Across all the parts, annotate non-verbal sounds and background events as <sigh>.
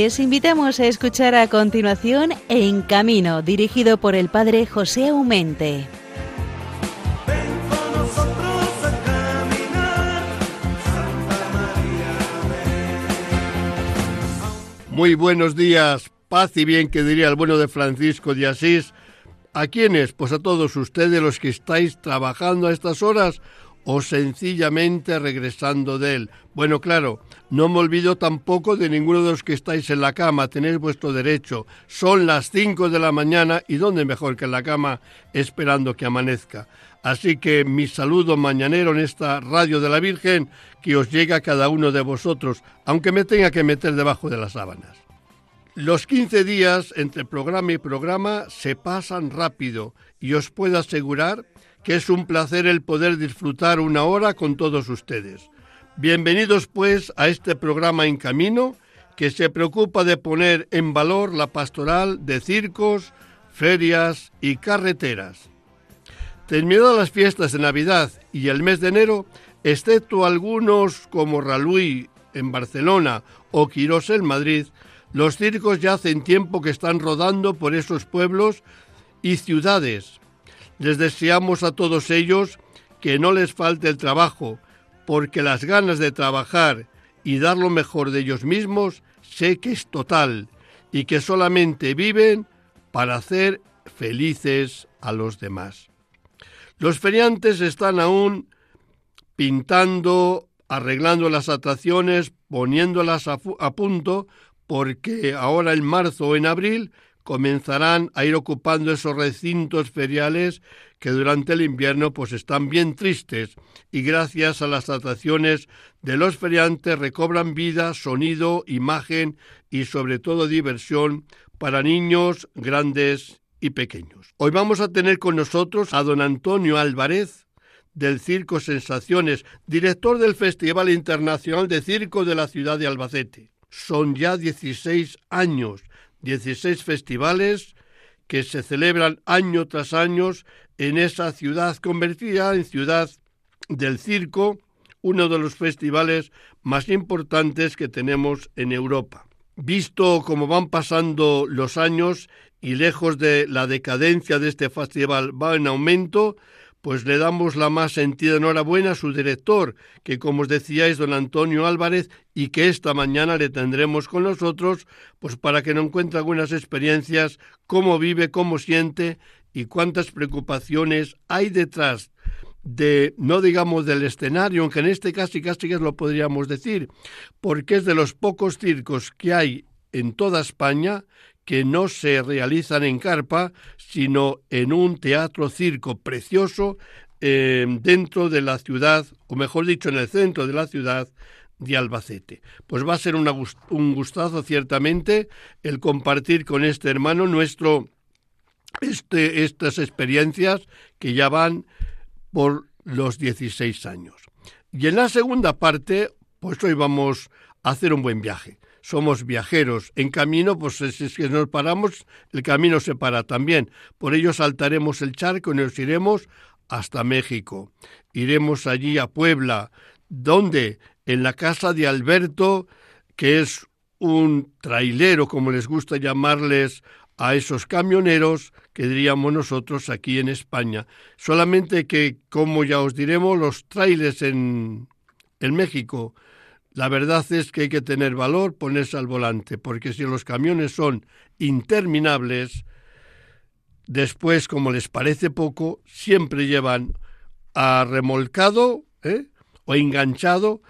Les invitamos a escuchar a continuación En Camino, dirigido por el padre José Aumente. Muy buenos días, paz y bien que diría el bueno de Francisco de Asís. ¿A quiénes? Pues a todos ustedes los que estáis trabajando a estas horas o sencillamente regresando de él. Bueno, claro, no me olvido tampoco de ninguno de los que estáis en la cama, tenéis vuestro derecho. Son las 5 de la mañana y dónde mejor que en la cama esperando que amanezca. Así que mi saludo mañanero en esta radio de la Virgen que os llega a cada uno de vosotros, aunque me tenga que meter debajo de las sábanas. Los 15 días entre programa y programa se pasan rápido y os puedo asegurar que es un placer el poder disfrutar una hora con todos ustedes. Bienvenidos pues a este programa En Camino que se preocupa de poner en valor la pastoral de circos, ferias y carreteras. Terminadas las fiestas de Navidad y el mes de enero, excepto algunos como Raluí en Barcelona o Quirós en Madrid, los circos ya hacen tiempo que están rodando por esos pueblos y ciudades. Les deseamos a todos ellos que no les falte el trabajo, porque las ganas de trabajar y dar lo mejor de ellos mismos sé que es total y que solamente viven para hacer felices a los demás. Los feriantes están aún pintando, arreglando las atracciones, poniéndolas a, punto, porque ahora en marzo o en abril comenzarán a ir ocupando esos recintos feriales que durante el invierno pues están bien tristes y gracias a las atracciones de los feriantes recobran vida, sonido, imagen y sobre todo diversión para niños, grandes y pequeños. Hoy vamos a tener con nosotros a don Antonio Álvarez del Circo Sensaciones, director del Festival Internacional de Circo de la ciudad de Albacete. Son ya 16 años, 16 festivales que se celebran año tras año en esa ciudad convertida en ciudad del circo, uno de los festivales más importantes que tenemos en Europa. Visto cómo van pasando los años y lejos de la decadencia de este festival va en aumento, pues le damos la más sentida enhorabuena a su director, que como os decía es don Antonio Álvarez y que esta mañana le tendremos con nosotros, pues para que nos encuentre algunas experiencias, cómo vive, cómo siente y cuántas preocupaciones hay detrás de, no digamos del escenario, aunque en este casi casi lo podríamos decir, porque es de los pocos circos que hay en toda España que no se realizan en carpa, sino en un teatro circo precioso eh, dentro de la ciudad, o mejor dicho, en el centro de la ciudad de Albacete. Pues va a ser un gustazo ciertamente el compartir con este hermano nuestro este, estas experiencias que ya van por los 16 años. Y en la segunda parte, pues hoy vamos a hacer un buen viaje somos viajeros. En camino, pues si es que nos paramos, el camino se para también. Por ello saltaremos el charco y nos iremos hasta México. Iremos allí a Puebla, donde en la casa de Alberto, que es un trailero, como les gusta llamarles a esos camioneros que diríamos nosotros aquí en España. Solamente que, como ya os diremos, los trailers en, en México la verdad es que hay que tener valor, ponerse al volante, porque si los camiones son interminables, después, como les parece poco, siempre llevan a remolcado ¿eh? o enganchado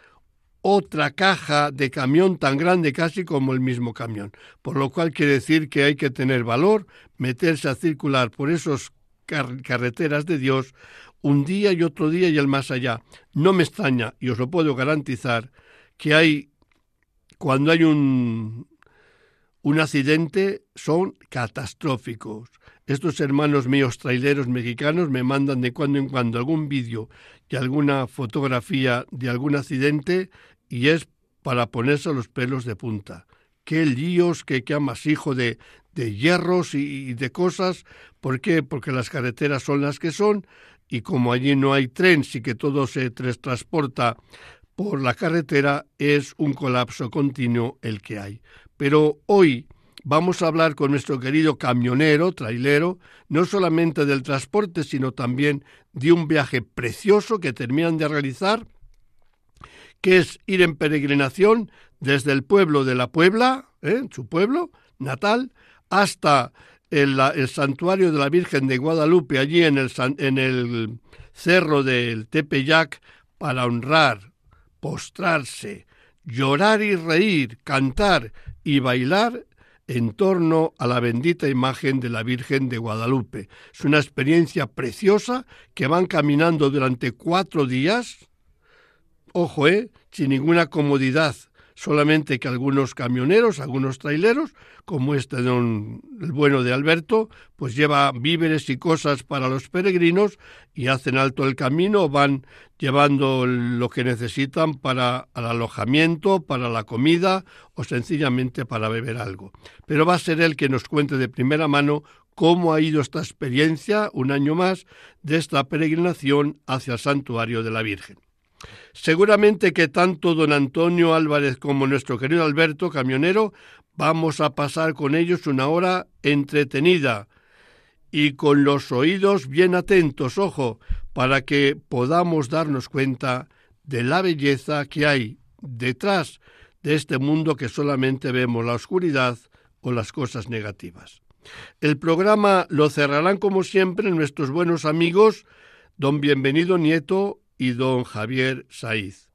otra caja de camión tan grande casi como el mismo camión. Por lo cual quiere decir que hay que tener valor, meterse a circular por esas carreteras de Dios un día y otro día y el más allá. No me extraña, y os lo puedo garantizar, que hay, cuando hay un, un accidente, son catastróficos. Estos hermanos míos traileros mexicanos me mandan de cuando en cuando algún vídeo y alguna fotografía de algún accidente y es para ponerse los pelos de punta. Qué líos, qué, qué amasijo de, de hierros y, de cosas. ¿Por qué? Porque las carreteras son las que son y como allí no hay tren, sí que todo se transporta por la carretera es un colapso continuo el que hay. Pero hoy vamos a hablar con nuestro querido camionero, trailero, no solamente del transporte, sino también de un viaje precioso que terminan de realizar, que es ir en peregrinación desde el pueblo de la Puebla, ¿eh? su pueblo natal, hasta el, santuario de la Virgen de Guadalupe, allí en el, en el cerro del Tepeyac, para honrar, postrarse, llorar y reír, cantar y bailar en torno a la bendita imagen de la Virgen de Guadalupe. Es una experiencia preciosa que van caminando durante cuatro días, ojo, eh, sin ninguna comodidad, solamente que algunos camioneros, algunos traileros, como este don el bueno de Alberto, pues lleva víveres y cosas para los peregrinos y hacen alto el camino, van llevando lo que necesitan para el alojamiento, para la comida o sencillamente para beber algo. Pero va a ser él que nos cuente de primera mano cómo ha ido esta experiencia, un año más, de esta peregrinación hacia el santuario de la Virgen. Seguramente que tanto don Antonio Álvarez como nuestro querido Alberto, camionero, vamos a pasar con ellos una hora entretenida y con los oídos bien atentos, ojo, para que podamos darnos cuenta de la belleza que hay detrás de este mundo que solamente vemos la oscuridad o las cosas negativas. El programa lo cerrarán como siempre nuestros buenos amigos don Bienvenido Nieto y don Javier Saiz.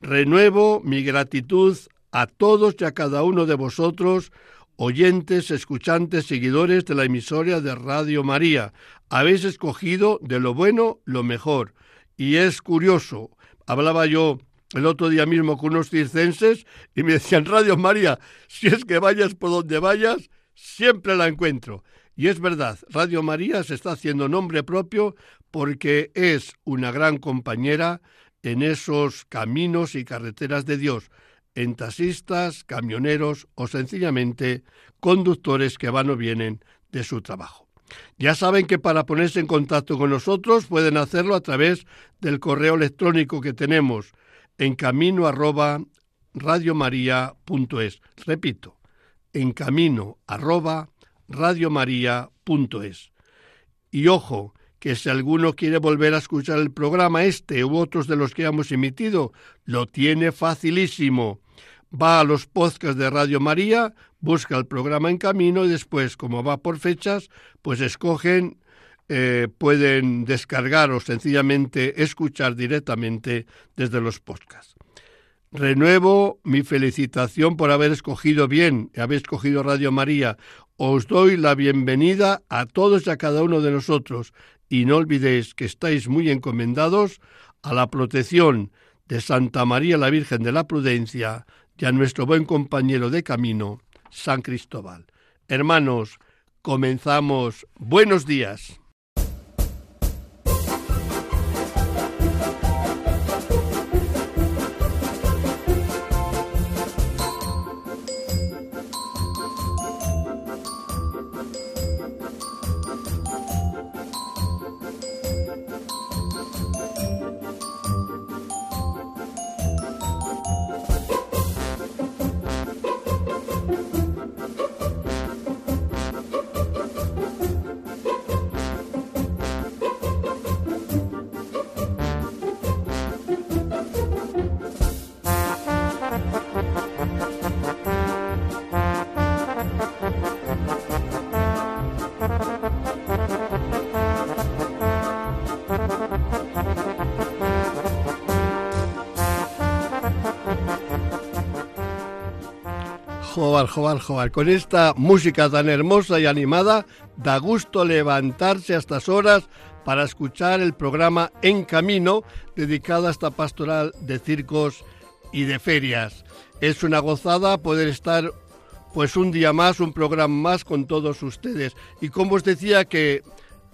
Renuevo mi gratitud a todos y a cada uno de vosotros, oyentes, escuchantes, seguidores de la emisora de Radio María. Habéis escogido de lo bueno lo mejor. Y es curioso, hablaba yo el otro día mismo con unos circenses y me decían, Radio María, si es que vayas por donde vayas, siempre la encuentro. Y es verdad, Radio María se está haciendo nombre propio porque es una gran compañera en esos caminos y carreteras de Dios, en taxistas, camioneros o sencillamente conductores que van o vienen de su trabajo. Ya saben que para ponerse en contacto con nosotros pueden hacerlo a través del correo electrónico que tenemos en camino arroba. Repito, en camino arroba. Y ojo, que si alguno quiere volver a escuchar el programa este u otros de los que hemos emitido, lo tiene facilísimo. Va a los podcasts de Radio María, busca el programa en camino y después, como va por fechas, pues escogen, eh, pueden descargar o sencillamente escuchar directamente desde los podcasts. Renuevo mi felicitación por haber escogido bien, haber escogido Radio María. Os doy la bienvenida a todos y a cada uno de nosotros y no olvidéis que estáis muy encomendados a la protección de Santa María la Virgen de la Prudencia y a nuestro buen compañero de camino, San Cristóbal. Hermanos, comenzamos. Buenos días. Jobar, jobar, jobar. Con esta música tan hermosa y animada, da gusto levantarse a estas horas para escuchar el programa En Camino, dedicado a esta pastoral de circos y de ferias. Es una gozada poder estar pues un día más, un programa más con todos ustedes. Y como os decía que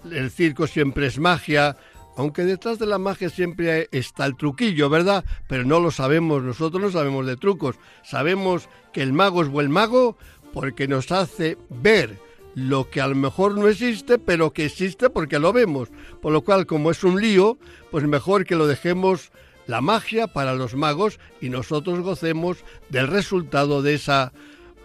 el circo siempre es magia, aunque detrás de la magia siempre está el truquillo, ¿verdad? Pero no lo sabemos, nosotros no sabemos de trucos. Sabemos que el mago es buen mago porque nos hace ver lo que a lo mejor no existe, pero que existe porque lo vemos. Por lo cual, como es un lío, pues mejor que lo dejemos la magia para los magos y nosotros gocemos del resultado de esa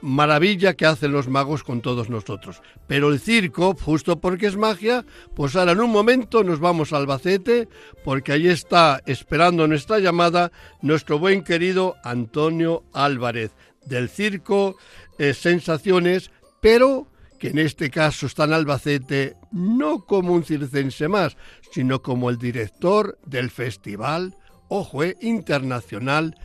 maravilla que hacen los magos con todos nosotros. Pero el circo, justo porque es magia, pues ahora en un momento nos vamos a Albacete, porque ahí está esperando nuestra llamada nuestro buen querido Antonio Álvarez, del circo eh, Sensaciones, pero que en este caso está en Albacete no como un circense más, sino como el director del Festival, ojo, eh, internacional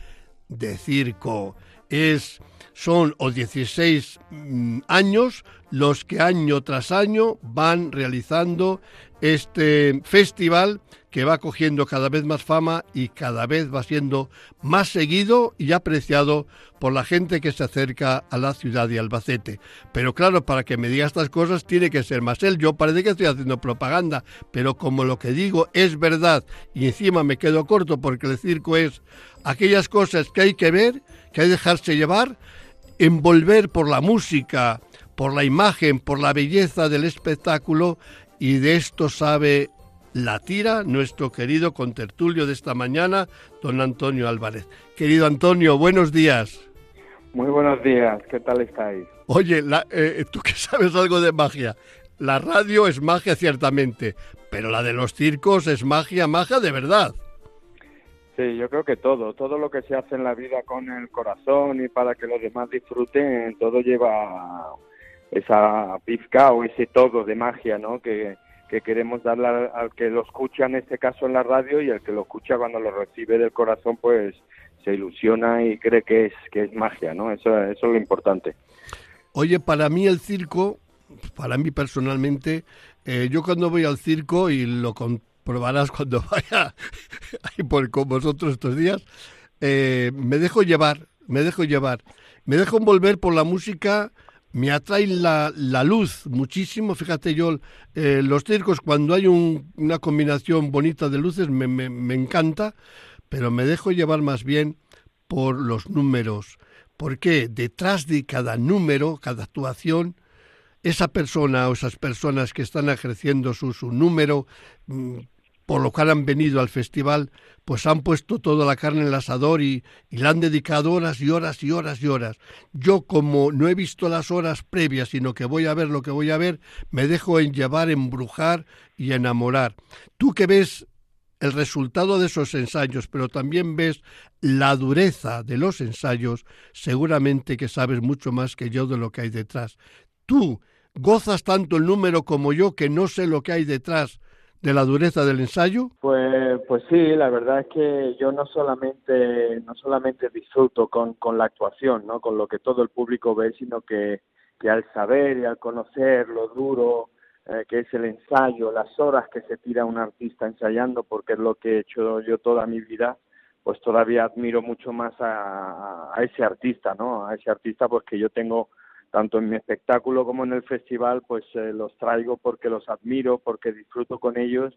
de circo. Es son o 16 mm, años los que año tras año van realizando este festival que va cogiendo cada vez más fama y cada vez va siendo más seguido y apreciado por la gente que se acerca a la ciudad de Albacete. Pero claro, para que me diga estas cosas tiene que ser más él. Yo parece que estoy haciendo propaganda, pero como lo que digo es verdad y encima me quedo corto porque el circo es aquellas cosas que hay que ver, que hay que dejarse llevar, envolver por la música, por la imagen, por la belleza del espectáculo y de esto sabe la tira nuestro querido contertulio de esta mañana, don Antonio Álvarez. Querido Antonio, buenos días. Muy buenos días, ¿qué tal estáis? Oye, eh, tú que sabes algo de magia, la radio es magia ciertamente, pero la de los circos es magia, magia de verdad. Sí, yo creo que todo, todo lo que se hace en la vida con el corazón y para que los demás disfruten, todo lleva esa pizca o ese todo de magia, ¿no? Que, queremos darle al, que lo escucha en este caso en la radio y el que lo escucha cuando lo recibe del corazón, pues se ilusiona y cree que es que es magia, ¿no? Eso, es lo importante. Oye, para mí el circo, para mí personalmente, eh, yo cuando voy al circo y lo, probarás cuando <laughs> vaya por, con vosotros estos días, eh, me dejo llevar, me dejo llevar, me dejo envolver por la música, me atrae la, la luz muchísimo, fíjate yo, eh, los circos cuando hay una combinación bonita de luces me, me, me encanta, pero me dejo llevar más bien por los números, porque detrás de cada número, cada actuación, esa persona o esas personas que están ejerciendo su, su número, mm, por lo cual han venido al festival, pues han puesto toda la carne en el asador y, y le han dedicado horas y horas y horas y horas. Yo como no he visto las horas previas, sino que voy a ver lo que voy a ver, me dejo en llevar, embrujar y enamorar. Tú que ves el resultado de esos ensayos, pero también ves la dureza de los ensayos, seguramente que sabes mucho más que yo de lo que hay detrás. Tú gozas tanto el número como yo que no sé lo que hay detrás de la dureza del ensayo? Pues, pues sí, la verdad es que yo no solamente, no solamente disfruto con, con la actuación, ¿no? con lo que todo el público ve, sino que, que al saber y al conocer lo duro eh, que es el ensayo, las horas que se tira un artista ensayando, porque es lo que he hecho yo toda mi vida, pues todavía admiro mucho más a, a ese artista, ¿no? A ese artista porque yo tengo tanto en mi espectáculo como en el festival, pues eh, los traigo porque los admiro, porque disfruto con ellos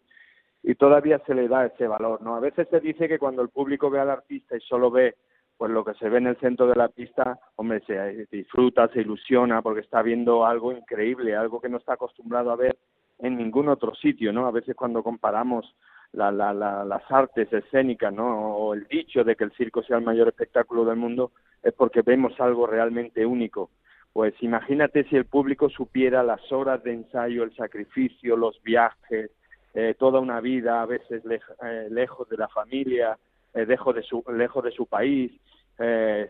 y todavía se le da ese valor, ¿no? A veces se dice que cuando el público ve al artista y solo ve pues lo que se ve en el centro de la pista, hombre, se eh, disfruta, se ilusiona porque está viendo algo increíble, algo que no está acostumbrado a ver en ningún otro sitio, ¿no? A veces cuando comparamos la, la, las artes escénicas, ¿no? O el dicho de que el circo sea el mayor espectáculo del mundo es porque vemos algo realmente único pues imagínate si el público supiera las horas de ensayo, el sacrificio, los viajes, eh, toda una vida, a veces eh, lejos de la familia, eh, lejos, de su, de país.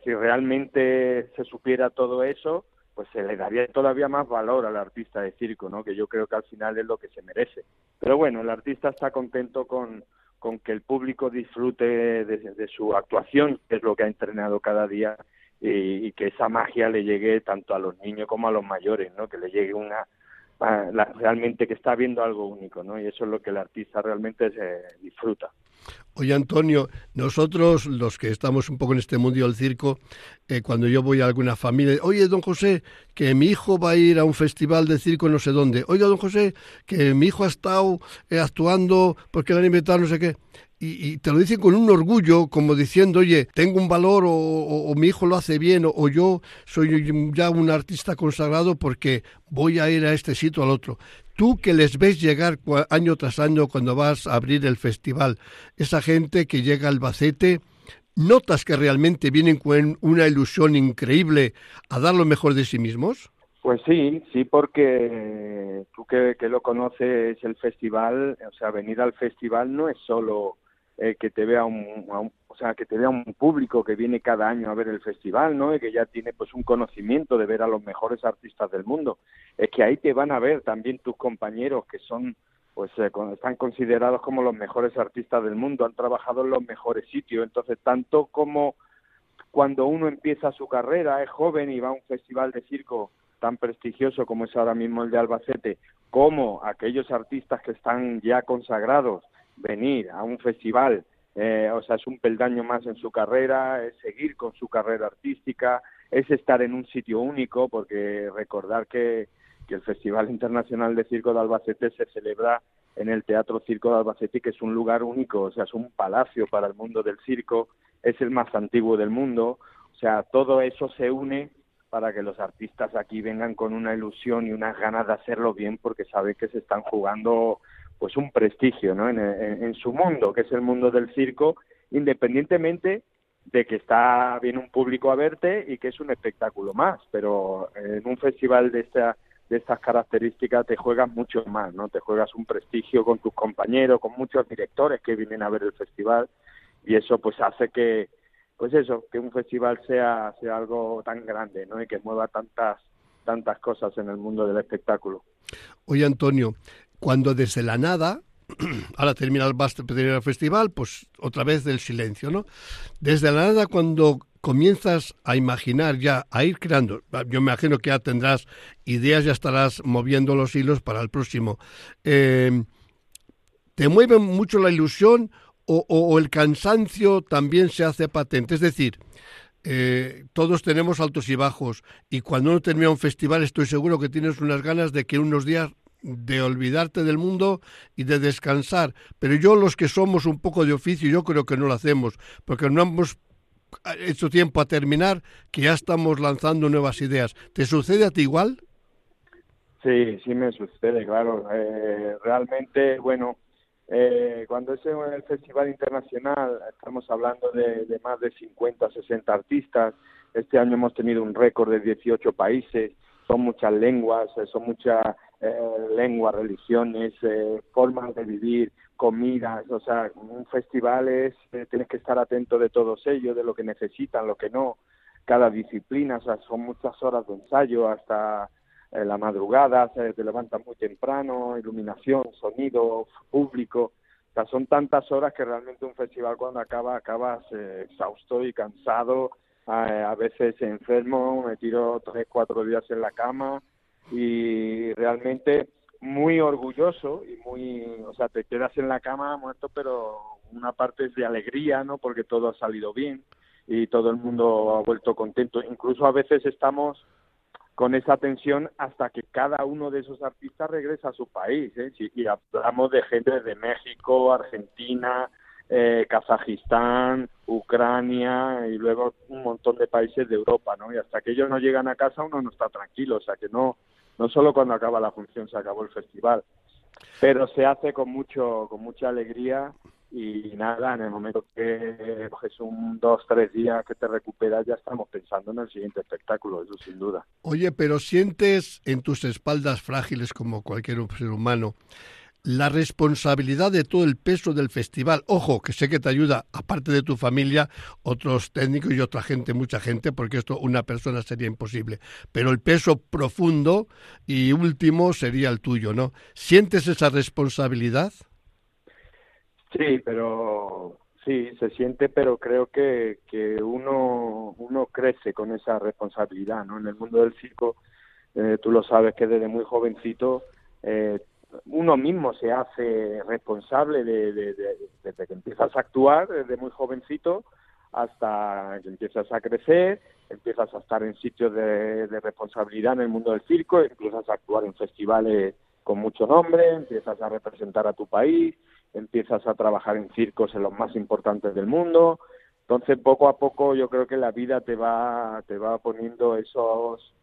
si realmente se supiera todo eso, pues se le daría todavía más valor al artista de circo, ¿no? que yo creo que al final es lo que se merece. Pero bueno, el artista está contento con, con que el público disfrute de su actuación, que es lo que ha entrenado cada día y, que esa magia le llegue tanto a los niños como a los mayores, ¿no? Que le llegue una realmente que está viendo algo único, ¿no? Y eso es lo que el artista realmente se disfruta. Oye, Antonio, nosotros los que estamos un poco en este mundo del circo, eh, cuando yo voy a alguna familia, oye, don José, que mi hijo va a ir a un festival de circo no sé dónde, oiga, don José, que mi hijo ha estado eh, actuando porque le han invitado no sé qué y, te lo dicen con un orgullo, como diciendo, oye, tengo un valor o, mi hijo lo hace bien o, yo soy ya un artista consagrado porque voy a ir a este sitio al otro. tú que les ves llegar año tras año cuando vas a abrir el festival, esa gente que llega al Albacete, ¿notas que realmente vienen con una ilusión increíble a dar lo mejor de sí mismos? Pues sí, sí, porque tú que lo conoces el festival, o sea, venir al festival no es solo eh, que te vea un, o sea que te vea un público que viene cada año a ver el festival no y que ya tiene pues un conocimiento de ver a los mejores artistas del mundo. Es que ahí te van a ver también tus compañeros que son pues eh, están considerados como los mejores artistas del mundo han trabajado en los mejores sitios. Entonces tanto como cuando uno empieza su carrera es joven y va a un festival de circo tan prestigioso como es ahora mismo el de Albacete como aquellos artistas que están ya consagrados venir a un festival, eh, o sea, es un peldaño más en su carrera, es seguir con su carrera artística, es estar en un sitio único, porque recordar que, que el Festival Internacional de Circo de Albacete se celebra en el Teatro Circo de Albacete, que es un lugar único, o sea, es un palacio para el mundo del circo, es el más antiguo del mundo, o sea, todo eso se une para que los artistas aquí vengan con una ilusión y unas ganas de hacerlo bien porque saben que se están jugando pues un prestigio ¿no? en, su mundo, que es el mundo del circo, independientemente de que está bien un público a verte y que es un espectáculo más, pero en un festival de esta de estas características te juegas mucho más, ¿no? Te juegas un prestigio con tus compañeros, con muchos directores que vienen a ver el festival y eso pues hace que pues eso, que un festival sea sea algo tan grande, ¿no? Y que mueva tantas tantas cosas en el mundo del espectáculo. Oye, Antonio, cuando desde la nada, <clears throat> ahora termina el, festival, pues otra vez del silencio, ¿no? Desde la nada, cuando comienzas a imaginar ya, a ir creando, yo me imagino que ya tendrás ideas, ya estarás moviendo los hilos para el próximo. Em, ¿Te mueve mucho la ilusión o, el cansancio también se hace patente? Es decir, eh, todos tenemos altos y bajos y cuando uno termina un festival estoy seguro que tienes unas ganas de que unos días de olvidarte del mundo y de descansar. Pero yo los que somos un poco de oficio, yo creo que no lo hacemos, porque no hemos hecho tiempo a terminar, que ya estamos lanzando nuevas ideas. ¿Te sucede a ti igual? Sí, sí me sucede, claro. Eh, realmente, bueno, eh, cuando es el Festival Internacional, estamos hablando de, de más de 50, 60 artistas. Este año hemos tenido un récord de 18 países, son muchas lenguas, eh, son muchas eh, lenguas, religiones, eh, formas de vivir, comidas, o sea, un festival es, eh, tienes que estar atento de todos ellos, de lo que necesitan, lo que no, cada disciplina, o sea, son muchas horas de ensayo hasta la madrugada, se te muy temprano, iluminación, sonido, público, o sea, son tantas horas que realmente un festival cuando acaba, acabas exhausto y cansado, a veces enfermo, me tiro tres, cuatro días en la cama, y realmente muy orgulloso y muy, o sea, te quedas en la cama muerto, pero una parte es de alegría, ¿no? Porque todo ha salido bien y todo el mundo ha vuelto contento. Incluso a veces estamos con esa tensión hasta que cada uno de esos artistas regresa a su país. ¿eh? Y hablamos de gente de México, Argentina, eh, Kazajistán, Ucrania y luego un montón de países de Europa, ¿no? Y hasta que ellos no llegan a casa uno no está tranquilo, o sea que no no solo cuando acaba la función se acabó el festival, pero se hace con mucho con mucha alegría y nada, en el momento que coges un dos, tres días que te recuperas, ya estamos pensando en el siguiente espectáculo, eso sin duda. Oye, pero sientes en tus espaldas frágiles como cualquier ser humano la responsabilidad de todo el peso del festival. Ojo, que sé que te ayuda, aparte de tu familia, otros técnicos y otra gente, mucha gente, porque esto una persona sería imposible. Pero el peso profundo y último sería el tuyo, ¿no? ¿Sientes esa responsabilidad? Sí, pero sí, se siente, pero creo que, que uno, uno crece con esa responsabilidad, ¿no? En el mundo del circo, eh, tú lo sabes que desde muy jovencito eh, uno mismo se hace responsable de, desde que empiezas a actuar, desde muy jovencito, hasta que empiezas a crecer, empiezas a estar en sitios de, responsabilidad en el mundo del circo, empiezas a actuar en festivales con mucho nombre, empiezas a representar a tu país, empiezas a trabajar en circos en los más importantes del mundo. Entonces, poco a poco yo creo que la vida te va te va poniendo esos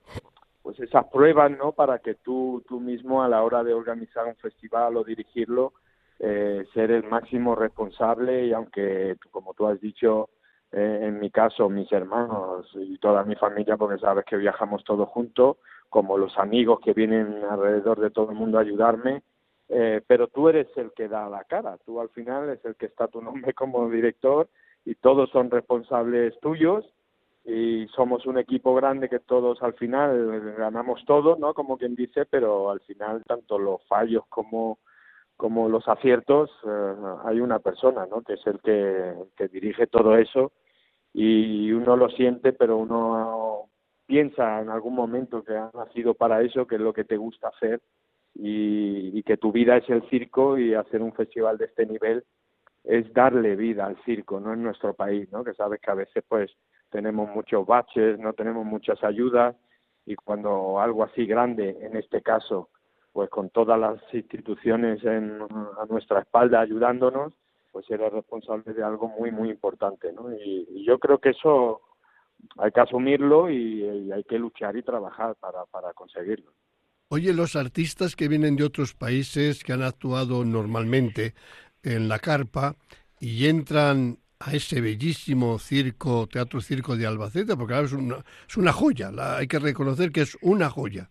pues esas pruebas, ¿no? Para que tú, tú mismo a la hora de organizar un festival o dirigirlo, eh, ser el máximo responsable y aunque, como tú has dicho, eh, en mi caso, mis hermanos y toda mi familia, porque sabes que viajamos todos juntos, como los amigos que vienen alrededor de todo el mundo a ayudarme, eh, pero tú eres el que da la cara, tú al final es el que está tu nombre como director y todos son responsables tuyos y somos un equipo grande que todos al final ganamos todo, ¿no? Como quien dice, pero al final tanto los fallos como como los aciertos eh, hay una persona, ¿no? Que es el que, que dirige todo eso y uno lo siente, pero uno piensa en algún momento que ha nacido para eso, que es lo que te gusta hacer y, y que tu vida es el circo y hacer un festival de este nivel es darle vida al circo, no en nuestro país, ¿no? Que sabes que a veces pues tenemos muchos baches, no tenemos muchas ayudas y cuando algo así grande, en este caso, pues con todas las instituciones en, a nuestra espalda ayudándonos, pues eres responsable de algo muy, muy importante, ¿no? Y, yo creo que eso hay que asumirlo y, y, hay que luchar y trabajar para, para conseguirlo. Oye, los artistas que vienen de otros países que han actuado normalmente en la carpa y entran a ese bellísimo circo, teatro circo de Albacete, porque claro, es una, es una joya, hay que reconocer que es una joya.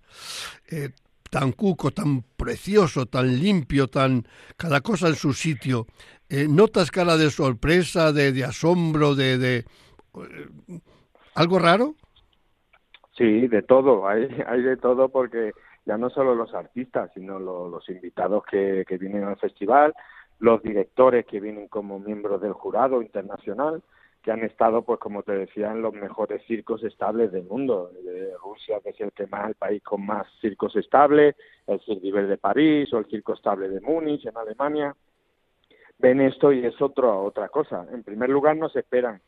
Eh, tan cuco, tan precioso, tan limpio, tan cada cosa en su sitio. Eh, ¿Notas cara de sorpresa, de, asombro, de, de eh, algo raro? Sí, de todo, hay, hay de todo porque ya no solo los artistas, sino lo, los invitados que, que vienen al festival, los directores que vienen como miembros del jurado internacional, que han estado, pues como te decía, en los mejores circos estables del mundo. Rusia, que es el que más, el país con más circos estables, el Cirque de París o el Circo Estable de Múnich en Alemania. Ven esto y es otro, otra cosa. En primer lugar, no se esperan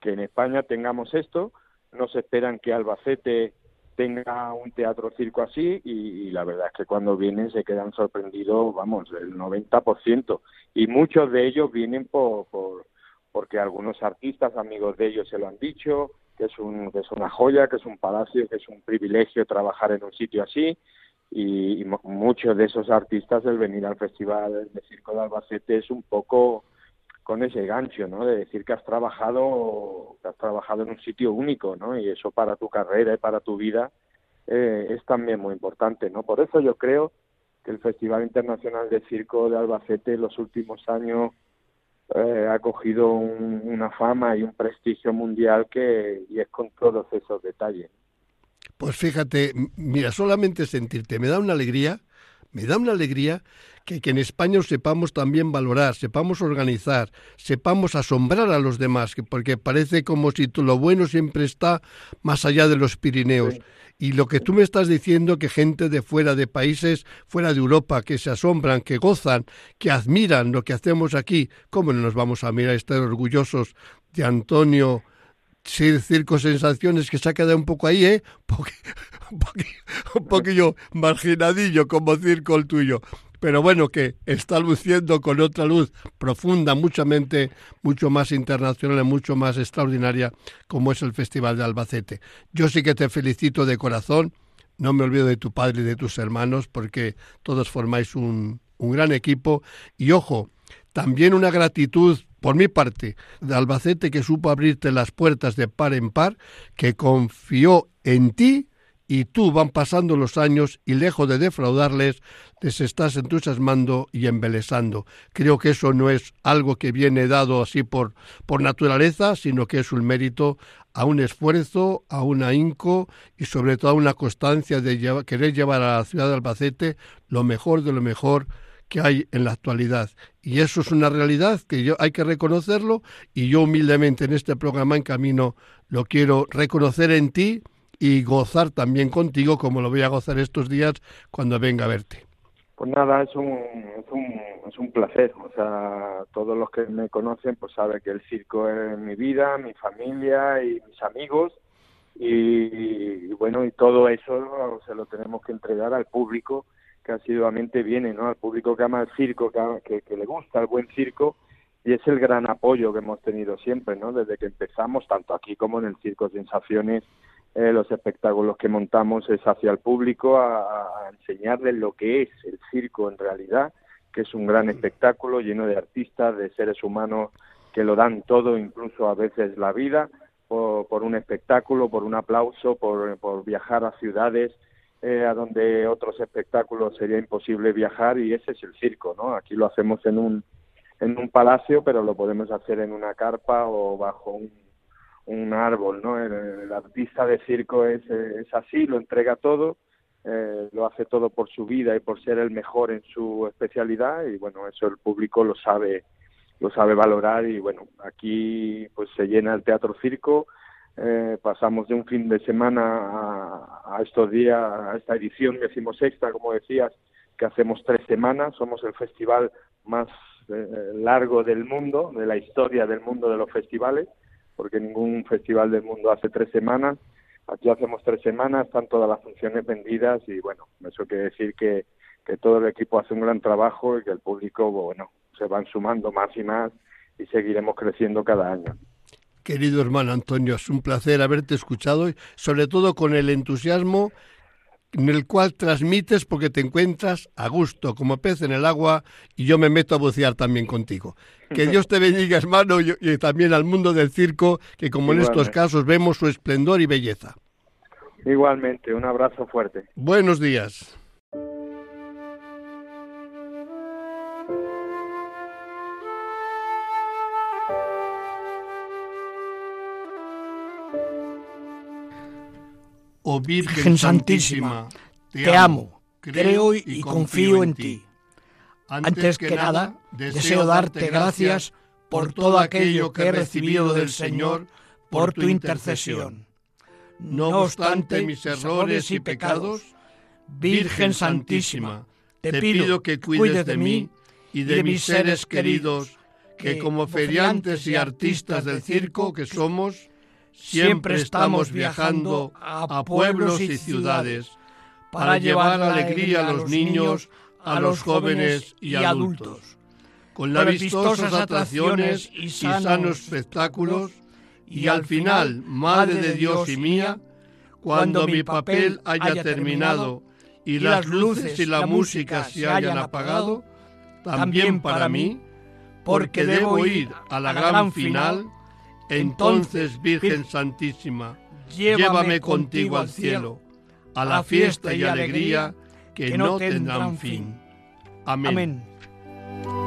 que en España tengamos esto, no se esperan que Albacete tenga un teatro circo así y, la verdad es que cuando vienen se quedan sorprendidos, vamos, el 90%. Y muchos de ellos vienen por, por porque algunos artistas, amigos de ellos, se lo han dicho, que es, un, que es una joya, que es un palacio, que es un privilegio trabajar en un sitio así. Y, y muchos de esos artistas, el venir al Festival de Circo de Albacete es un poco con ese gancho, ¿no? De decir que has trabajado, que has trabajado en un sitio único, ¿no? Y eso para tu carrera y para tu vida eh, es también muy importante, ¿no? Por eso yo creo que el Festival Internacional de Circo de Albacete en los últimos años eh, ha cogido un, una fama y un prestigio mundial que y es con todos esos detalles. Pues fíjate, mira, solamente sentirte me da una alegría me da una alegría que, que, en España sepamos también valorar, sepamos organizar, sepamos asombrar a los demás, porque parece como si lo bueno siempre está más allá de los Pirineos. Sí. Y lo que tú me estás diciendo, que gente de fuera de países, fuera de Europa, que se asombran, que gozan, que admiran lo que hacemos aquí, ¿cómo no nos vamos a mirar, estar orgullosos de Antonio? Sí, Circo Sensaciones, que se ha quedado un poco ahí, ¿eh? <laughs> Un, poquillo, un poquillo marginadillo como circo el tuyo. Pero bueno, que está luciendo con otra luz profunda, muchamente, mucho más internacional y mucho más extraordinaria, como es el Festival de Albacete. Yo sí que te felicito de corazón. No me olvido de tu padre y de tus hermanos, porque todos formáis un, un gran equipo. Y ojo, también una gratitud por mi parte, de Albacete que supo abrirte las puertas de par en par, que confió en ti y tú van pasando los años y lejos de defraudarles, les estás entusiasmando y embelesando. Creo que eso no es algo que viene dado así por, por naturaleza, sino que es un mérito a un esfuerzo, a un ahínco y sobre todo a una constancia de querer llevar a la ciudad de Albacete lo mejor de lo mejor que hay en la actualidad. Y eso es una realidad que yo hay que reconocerlo y yo humildemente en este programa en camino lo quiero reconocer en ti y gozar también contigo como lo voy a gozar estos días cuando venga a verte. Pues nada, es un, es un, es un placer. O sea, todos los que me conocen pues saben que el circo es mi vida, mi familia y mis amigos. Y, bueno, y todo eso se lo tenemos que entregar al público que asiduamente viene, ¿no? Al público que ama el circo, que, que, que le gusta el buen circo y es el gran apoyo que hemos tenido siempre, ¿no? Desde que empezamos, tanto aquí como en el Circo Sensaciones, eh, los espectáculos que montamos es hacia el público a, a enseñarles lo que es el circo en realidad, que es un gran espectáculo lleno de artistas, de seres humanos que lo dan todo, incluso a veces la vida, por, un espectáculo, por un aplauso, por, por viajar a ciudades eh, a donde otros espectáculos sería imposible viajar y ese es el circo, ¿no? Aquí lo hacemos en un en un palacio, pero lo podemos hacer en una carpa o bajo un, un árbol, ¿no? El, artista de circo es, es así, lo entrega todo, eh, lo hace todo por su vida y por ser el mejor en su especialidad y bueno, eso el público lo sabe lo sabe valorar y bueno, aquí pues se llena el teatro circo, eh, pasamos de un fin de semana a, estos días, a esta edición decimosexta, como decías, que hacemos tres semanas, somos el festival más eh, largo del mundo, de la historia del mundo de los festivales, porque ningún festival del mundo hace tres semanas, aquí hacemos tres semanas, están todas las funciones vendidas y bueno, eso quiere decir que, que todo el equipo hace un gran trabajo y que el público, bueno, se van sumando más y más y seguiremos creciendo cada año. Querido hermano Antonio, es un placer haberte escuchado, sobre todo con el entusiasmo en el cual transmites porque te encuentras a gusto, como pez en el agua, y yo me meto a bucear también contigo. Que <laughs> Dios te bendiga, hermano, y, y también al mundo del circo, que como en estos casos vemos su esplendor y belleza. Igualmente, un abrazo fuerte. Buenos días. Oh Virgen Santísima, te amo, creo y confío en ti. Antes que nada, deseo darte gracias por todo aquello que he recibido del Señor por tu intercesión. No obstante mis errores y pecados, Virgen Santísima, te pido que cuides de mí y de mis seres queridos, que como feriantes y artistas del circo que somos, Siempre estamos viajando a pueblos y ciudades para llevar alegría a los niños, a los jóvenes y adultos. Con las vistosas atracciones y sanos espectáculos, y al final, Madre de Dios y mía, cuando mi papel haya terminado y las luces y la música se hayan apagado, también para mí, porque debo ir a la gran final, entonces, Virgen Santísima, llévame contigo al cielo, a la fiesta y alegría que no tendrán fin. Amén. sobran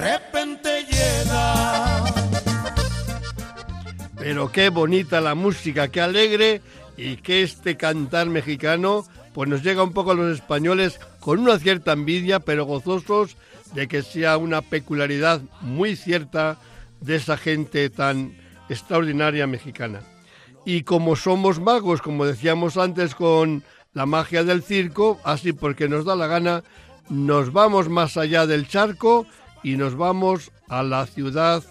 repente llega. Pero qué bonita la música, qué alegre y que este cantar mexicano pues nos llega un poco a los españoles con una cierta envidia, pero gozosos de que sea una peculiaridad muy cierta de esa gente tan extraordinaria mexicana. Y como somos magos, como decíamos antes con la magia del circo, así porque nos da la gana, nos vamos más allá del charco y nos vamos a la ciudad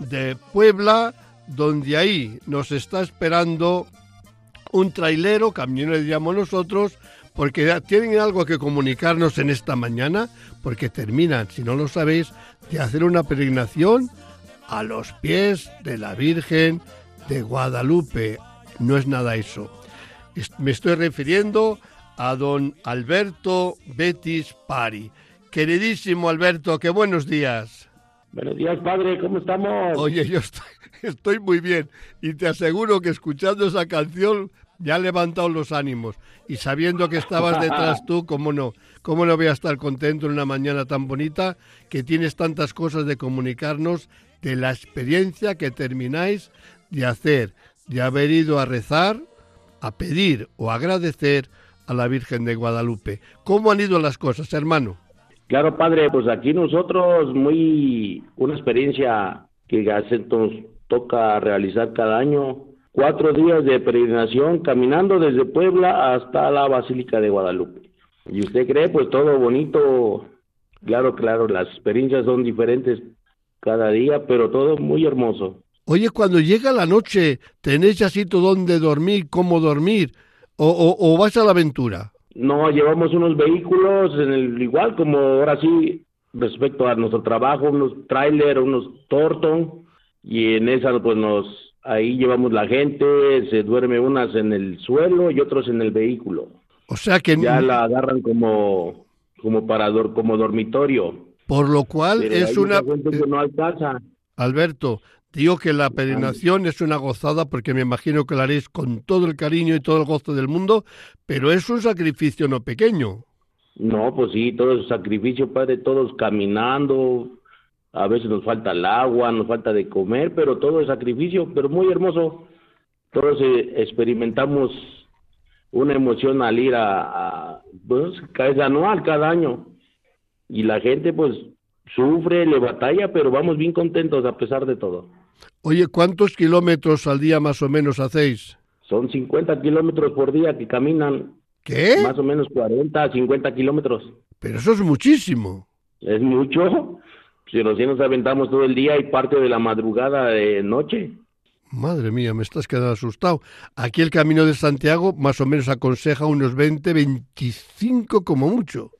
de Puebla, donde ahí nos está esperando un trailero, camionero diríamos nosotros, porque tienen algo que comunicarnos en esta mañana, porque terminan, si no lo sabéis, de hacer una peregrinación a los pies de la Virgen de Guadalupe. No es nada eso. Me estoy refiriendo a don Alberto Betis Pari. Queridísimo Alberto, qué buenos días. Buenos días, padre, ¿cómo estamos? Oye, yo estoy, <laughs> estoy muy bien y te aseguro que escuchando esa canción ya ha levantado los ánimos. Y sabiendo que estabas detrás <laughs> tú, ¿cómo no? ¿Cómo no voy a estar contento en una mañana tan bonita que tienes tantas cosas de comunicarnos de la experiencia que termináis de hacer, de haber ido a rezar, a pedir o agradecer a la Virgen de Guadalupe? ¿Cómo han ido las cosas, hermano? Claro, padre, pues aquí nosotros muy una experiencia que nos toca realizar cada año, cuatro días de peregrinación caminando desde Puebla hasta la Basílica de Guadalupe. Y usted cree, pues todo bonito, claro, claro, las experiencias son diferentes cada día, pero todo muy hermoso. Oye, cuando llega la noche, ¿tenéis así todo donde dormir, cómo dormir? ¿O, o, o vas a la aventura? No, llevamos unos vehículos, en el igual como ahora sí, respecto a nuestro trabajo, unos trailer, unos Torton, y en esa pues nos, ahí llevamos la gente, se duerme unas en el suelo y otros en el vehículo. O sea que... Ya la agarran como, como para, como dormitorio. Por lo cual es una... no alcanza. Alberto, Digo que la peregrinación es una gozada porque me imagino que la haréis con todo el cariño y todo el gozo del mundo, pero es un sacrificio no pequeño. No, pues sí, todo es sacrificio, padre, todos caminando, a veces nos falta el agua, nos falta de comer, pero todo es sacrificio, pero muy hermoso. Todos eh, experimentamos una emoción al ir a, a pues, es anual cada año. Y la gente pues sufre, le batalla, pero vamos bien contentos a pesar de todo. Oye, ¿cuántos kilómetros al día más o menos hacéis? Son 50 kilómetros por día que caminan. ¿Qué? Más o menos 40, 50 kilómetros. Pero eso es muchísimo. Es mucho. Si nos aventamos todo el día y parte de la madrugada de noche. Madre mía, me estás quedando asustado. Aquí el camino de Santiago más o menos aconseja unos 20, 25 como mucho.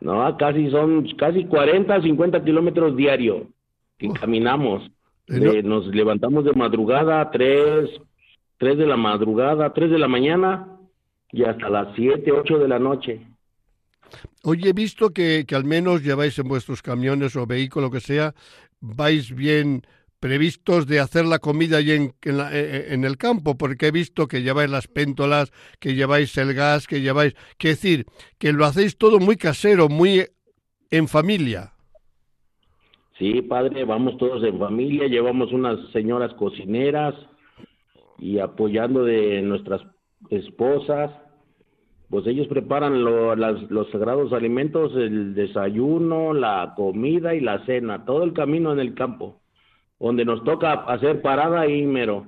No, casi son casi 40, 50 kilómetros diario que caminamos. Eh, nos levantamos de madrugada, tres, tres de la madrugada, tres de la mañana y hasta las siete, ocho de la noche. Oye, he visto que, que al menos lleváis en vuestros camiones o vehículo que sea, vais bien previstos de hacer la comida allí en, en, eh, eh, en, el campo, porque he visto que lleváis las péntolas, que lleváis el gas, que lleváis... Quiero decir, que lo hacéis todo muy casero, muy en familia. Sí, padre, vamos todos en familia, llevamos unas señoras cocineras y apoyando de nuestras esposas, pues ellos preparan los sagrados alimentos, el desayuno, la comida y la cena, todo el camino en el campo, donde nos toca hacer parada y mero.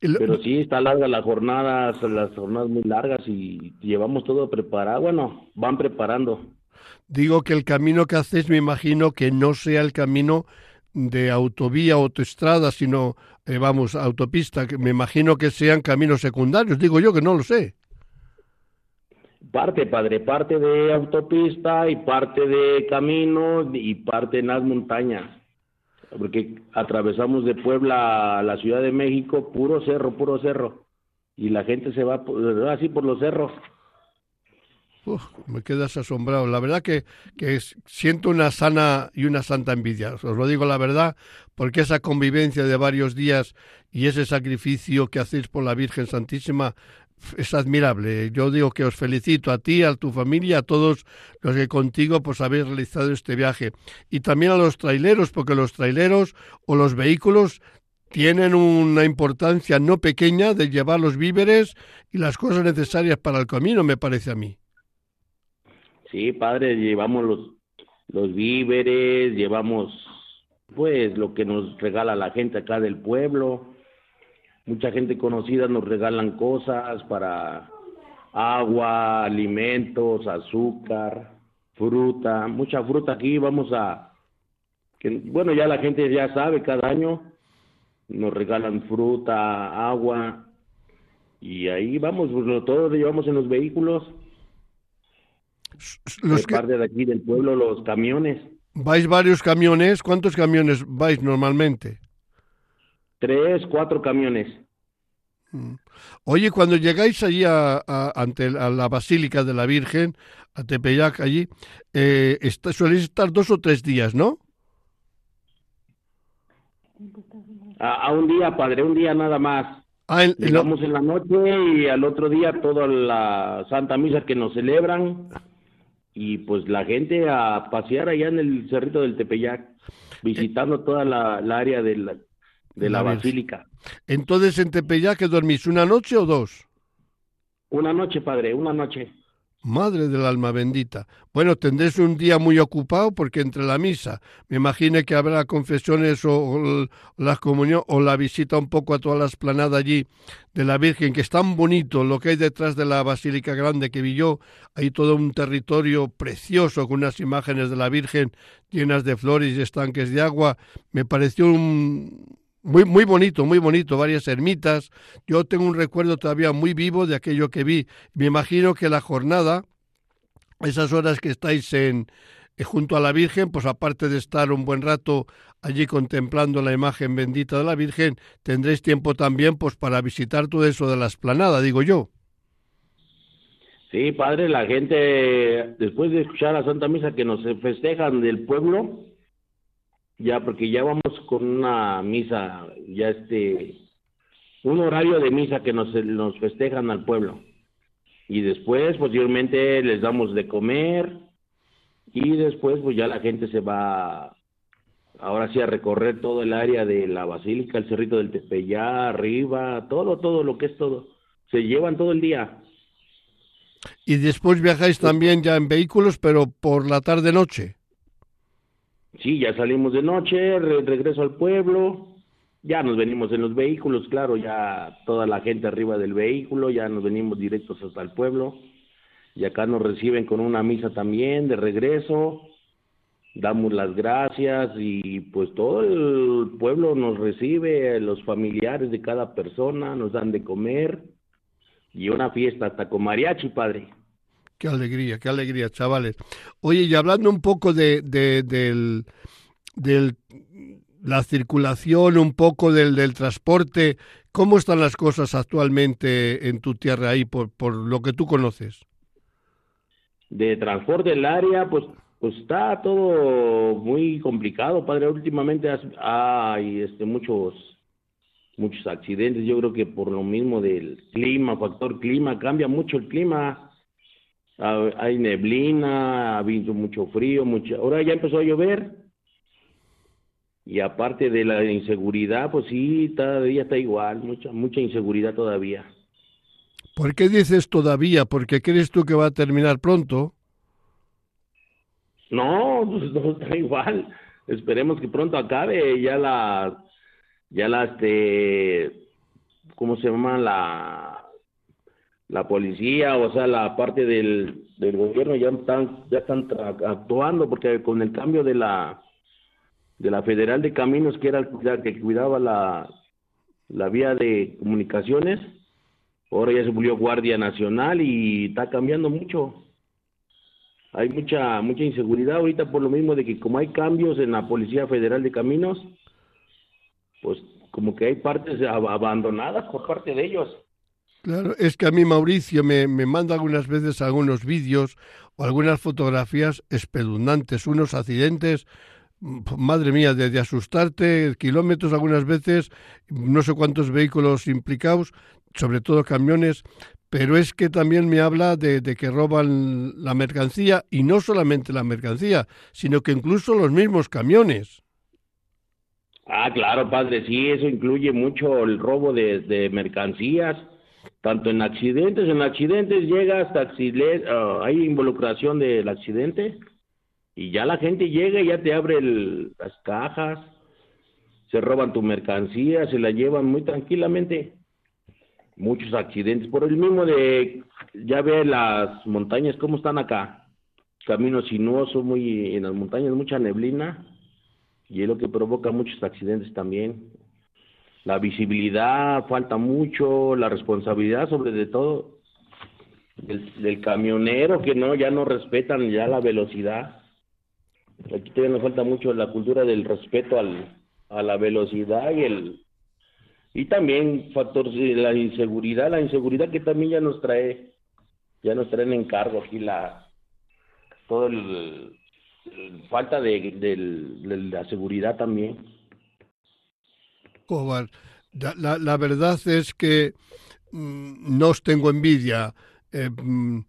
Pero sí, está larga la jornada, las jornadas muy largas y llevamos todo preparado. Bueno, van preparando. Digo que el camino que hacéis me imagino que no sea el camino de autovía o autoestrada, sino, eh, vamos, autopista, que me imagino que sean caminos secundarios, digo yo que no lo sé. Parte, padre, parte de autopista y parte de camino y parte en las montañas, porque atravesamos de Puebla a la Ciudad de México, puro cerro, puro cerro, y la gente se va así por los cerros me quedas asombrado. La verdad que, que siento una sana y una santa envidia. Os lo digo la verdad, porque esa convivencia de varios días y ese sacrificio que hacéis por la Virgen Santísima es admirable. Yo digo que os felicito a ti, a tu familia, a todos los que contigo pues habéis realizado este viaje. Y también a los traileros, porque los traileros o los vehículos tienen una importancia no pequeña de llevar los víveres y las cosas necesarias para el camino, me parece a mí. Sí, padre, llevamos los, los víveres, llevamos pues lo que nos regala la gente acá del pueblo. Mucha gente conocida nos regalan cosas para agua, alimentos, azúcar, fruta, mucha fruta aquí. Vamos a, que, bueno, ya la gente ya sabe, cada año nos regalan fruta, agua, y ahí vamos, pues, todo lo llevamos en los vehículos los que... parte de aquí del pueblo los camiones. ¿Vais varios camiones? ¿Cuántos camiones vais normalmente? Tres, cuatro camiones. Mm. Oye, cuando llegáis allí a, ante la Basílica de la Virgen, a Tepeyac allí, eh, está, soléis estar dos o tres días, ¿no? A, un día, padre, un día nada más. Ah, Llegamos en la noche y al otro día toda la Santa Misa que nos celebran y pues la gente a pasear allá en el Cerrito del Tepeyac, visitando toda la, área de la, de la, basílica. Entonces, ¿en Tepeyac dormís una noche o dos? Una noche, padre, una noche. Madre del alma bendita. Bueno, tendréis un día muy ocupado porque entre la misa, me imagino que habrá confesiones o, la comunión o la visita un poco a toda la esplanada allí de la Virgen, que es tan bonito lo que hay detrás de la Basílica Grande que vi yo. Hay todo un territorio precioso con unas imágenes de la Virgen llenas de flores y estanques de agua. Me pareció un, muy, muy bonito, muy bonito, varias ermitas. Yo tengo un recuerdo todavía muy vivo de aquello que vi. Me imagino que la jornada, esas horas que estáis en, eh, junto a la Virgen, pues aparte de estar un buen rato allí contemplando la imagen bendita de la Virgen, tendréis tiempo también pues para visitar todo eso de la esplanada, digo yo. Sí, padre, la gente, después de escuchar la Santa Misa que nos festejan del pueblo, ya porque ya vamos con una misa, ya este, un horario de misa que nos, nos festejan al pueblo. Y después, posteriormente, les damos de comer y después, pues ya la gente se va, ahora sí, a recorrer todo el área de la basílica, el cerrito del Tepeyá, arriba, todo, todo lo que es todo. Se llevan todo el día. Y después viajáis también ya en vehículos, pero por la tarde-noche. Sí, ya salimos de noche, regreso al pueblo, ya nos venimos en los vehículos, claro, ya toda la gente arriba del vehículo, ya nos venimos directos hasta el pueblo. Y acá nos reciben con una misa también de regreso, damos las gracias y pues todo el pueblo nos recibe, los familiares de cada persona nos dan de comer. Y una fiesta hasta con mariachi, padre. Qué alegría, qué alegría, chavales. Oye, y hablando un poco de, de del, la circulación, un poco del, del transporte, ¿cómo están las cosas actualmente en tu tierra ahí, por, por lo que tú conoces? De transporte el área, pues, pues está todo muy complicado, padre. Últimamente hay este, muchos muchos accidentes. Yo creo que por lo mismo del clima, factor clima, cambia mucho el clima hay neblina, ha habido mucho frío, mucho, ahora ya empezó a llover. Y aparte de la inseguridad, pues sí, todavía está igual, mucha, mucha inseguridad todavía. ¿Por qué dices todavía? ¿Porque crees tú que va a terminar pronto? No, pues no está igual. Esperemos que pronto acabe ya la, ya la, este, ¿cómo se llama? La, la policía, o sea, la parte del, del gobierno ya están ya están actuando porque con el cambio de la de la Federal de Caminos que era la que cuidaba la la vía de comunicaciones, ahora ya se volvió Guardia Nacional y está cambiando mucho. Hay mucha mucha inseguridad ahorita por lo mismo de que como hay cambios en la Policía Federal de Caminos, pues como que hay partes abandonadas por parte de ellos. Claro, es que a mí Mauricio me, me manda algunas veces algunos vídeos o algunas fotografías espeluznantes, unos accidentes, mm, madre mía, de, asustarte, kilómetros algunas veces, no sé cuántos vehículos implicados, sobre todo camiones, pero es que también me habla de, que roban la mercancía y no solamente la mercancía, sino que incluso los mismos camiones. Ah, claro, padre, sí, eso incluye mucho el robo de mercancías tanto en accidentes, en accidentes llega hasta ah, hay involucración del accidente y ya la gente llega y ya te abre las cajas, se roban tu mercancía, se la llevan muy tranquilamente. Muchos accidentes, por el mismo de, ya ve las montañas cómo están acá, camino sinuoso, muy, en las montañas mucha neblina y es lo que provoca muchos accidentes también la visibilidad falta mucho, la responsabilidad sobre de todo del, camionero que no ya no respetan ya la velocidad. Aquí todavía nos falta mucho la cultura del respeto al, a la velocidad y el y también factor la inseguridad, la inseguridad que también ya nos trae ya nos traen en cargo aquí la todo el, falta de, de la seguridad también La, verdad es que mm, no os tengo envidia. Eh, mm,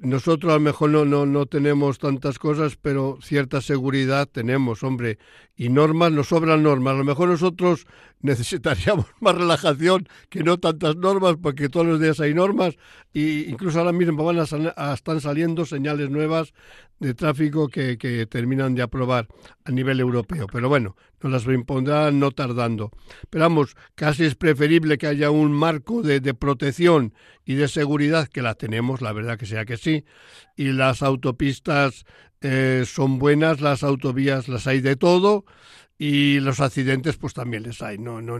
nosotros a lo mejor no, no, no tenemos tantas cosas, pero cierta seguridad tenemos, hombre. Y normas, nos sobran normas. A lo mejor nosotros necesitaríamos <laughs> más relajación que no tantas normas, porque todos los días hay normas. Y incluso ahora mismo van a, están saliendo señales nuevas de tráfico que, que, terminan de aprobar a nivel europeo. Pero bueno, nos las impondrán no tardando. Pero vamos, casi es preferible que haya un marco de, de protección y de seguridad, que la tenemos, la verdad que sea que sí. Y las autopistas eh, son buenas, las autovías las hay de todo y los accidentes pues también les hay no no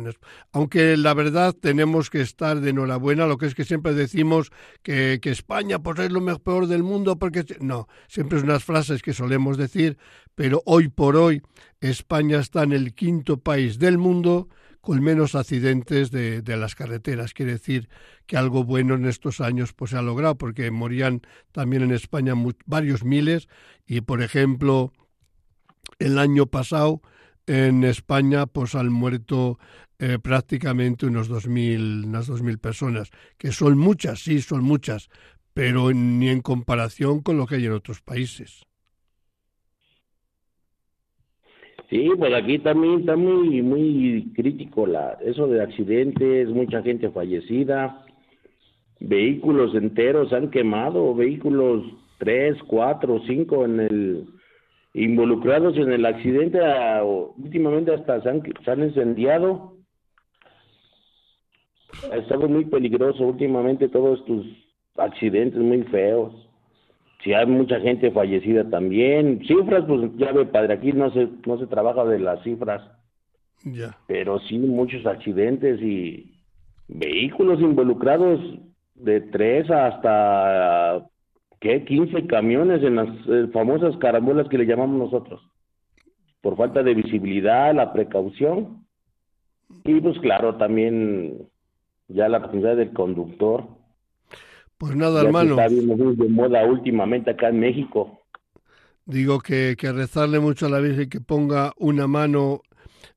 aunque la verdad tenemos que estar de enhorabuena lo que es que siempre decimos que, que España pues es lo mejor del mundo porque no siempre es unas frases que solemos decir pero hoy por hoy España está en el quinto país del mundo con menos accidentes de, de, las carreteras. Quiere decir que algo bueno en estos años pues se ha logrado, porque morían también en España varios miles y, por ejemplo, el año pasado en España pues han muerto eh, prácticamente unos 2.000, unas 2.000 personas, que son muchas, sí, son muchas, pero ni en comparación con lo que hay en otros países. Sí, pues aquí también está muy muy crítico la eso de accidentes, mucha gente fallecida, vehículos enteros han quemado, vehículos tres, cuatro, cinco en el involucrados en el accidente, últimamente hasta se han, se han incendiado. Ha estado muy peligroso últimamente todos estos accidentes muy feos si hay mucha gente fallecida también. Cifras, pues ya ve, padre, aquí no se, no se trabaja de las cifras. Ya. Pero sí muchos accidentes y vehículos involucrados de tres hasta, ¿qué? 15 camiones en las eh, famosas carambolas que le llamamos nosotros. Por falta de visibilidad, la precaución. Y pues claro, también ya la responsabilidad del conductor. Pues nada, hermano. Está de moda últimamente acá en México. Digo que, que rezarle mucho a la Virgen que ponga una mano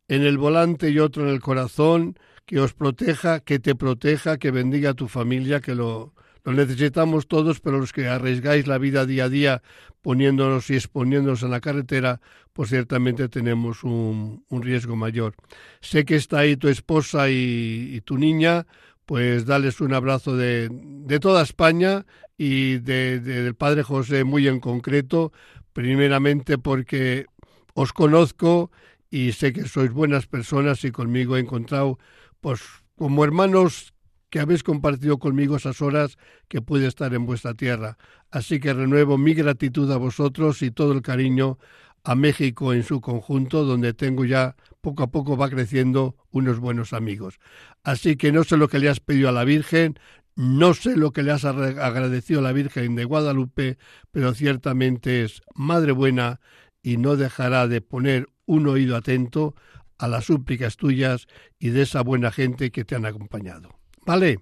en el volante y otro en el corazón, que os proteja, que te proteja, que bendiga a tu familia, que lo, lo necesitamos todos, pero los que arriesgáis la vida día a día poniéndonos y exponiéndonos en la carretera, pues ciertamente tenemos un, riesgo mayor. Sé que está ahí tu esposa y, tu niña, pues darles un abrazo de, de toda España y de, del Padre José muy en concreto, primeramente porque os conozco y sé que sois buenas personas y conmigo he encontrado, pues como hermanos que habéis compartido conmigo esas horas que pude estar en vuestra tierra. Así que renuevo mi gratitud a vosotros y todo el cariño a México en su conjunto, donde tengo ya poco a poco va creciendo unos buenos amigos. Así que no sé lo que le has pedido a la Virgen, no sé lo que le has agradecido a la Virgen de Guadalupe, pero ciertamente es Madre Buena y no dejará de poner un oído atento a las súplicas tuyas y de esa buena gente que te han acompañado. ¿Vale?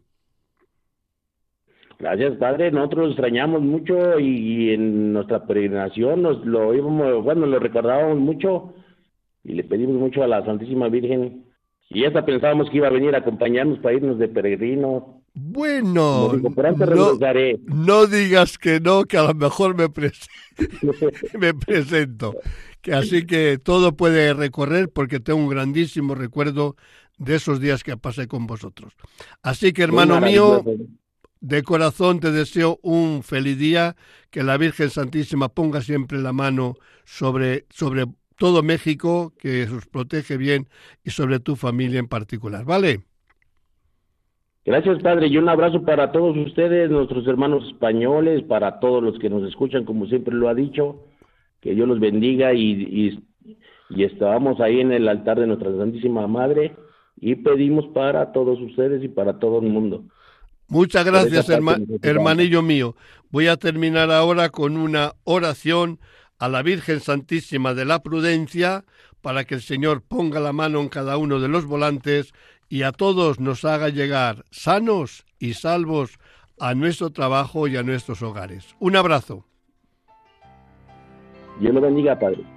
Gracias, padre. Nosotros extrañamos mucho y, en nuestra peregrinación nos lo íbamos, bueno, lo recordábamos mucho y le pedimos mucho a la Santísima Virgen y hasta pensábamos que iba a venir a acompañarnos para irnos de peregrino. Bueno, no, digas que no, que a lo mejor me, <laughs> me presento. Que así que todo puede recorrer porque tengo un grandísimo recuerdo de esos días que pasé con vosotros. Así que, hermano mío, de corazón te deseo un feliz día, que la Virgen Santísima ponga siempre la mano sobre, sobre todo México, que os protege bien y sobre tu familia en particular, ¿vale? Gracias, Padre, y un abrazo para todos ustedes, nuestros hermanos españoles, para todos los que nos escuchan, como siempre lo ha dicho, que Dios los bendiga y, y, estábamos ahí en el altar de nuestra Santísima Madre y pedimos para todos ustedes y para todo el mundo. Muchas gracias, hermanillo mío. Voy a terminar ahora con una oración a la Virgen Santísima de la Prudencia para que el Señor ponga la mano en cada uno de los volantes y a todos nos haga llegar sanos y salvos a nuestro trabajo y a nuestros hogares. Un abrazo. Dios lo bendiga, Padre.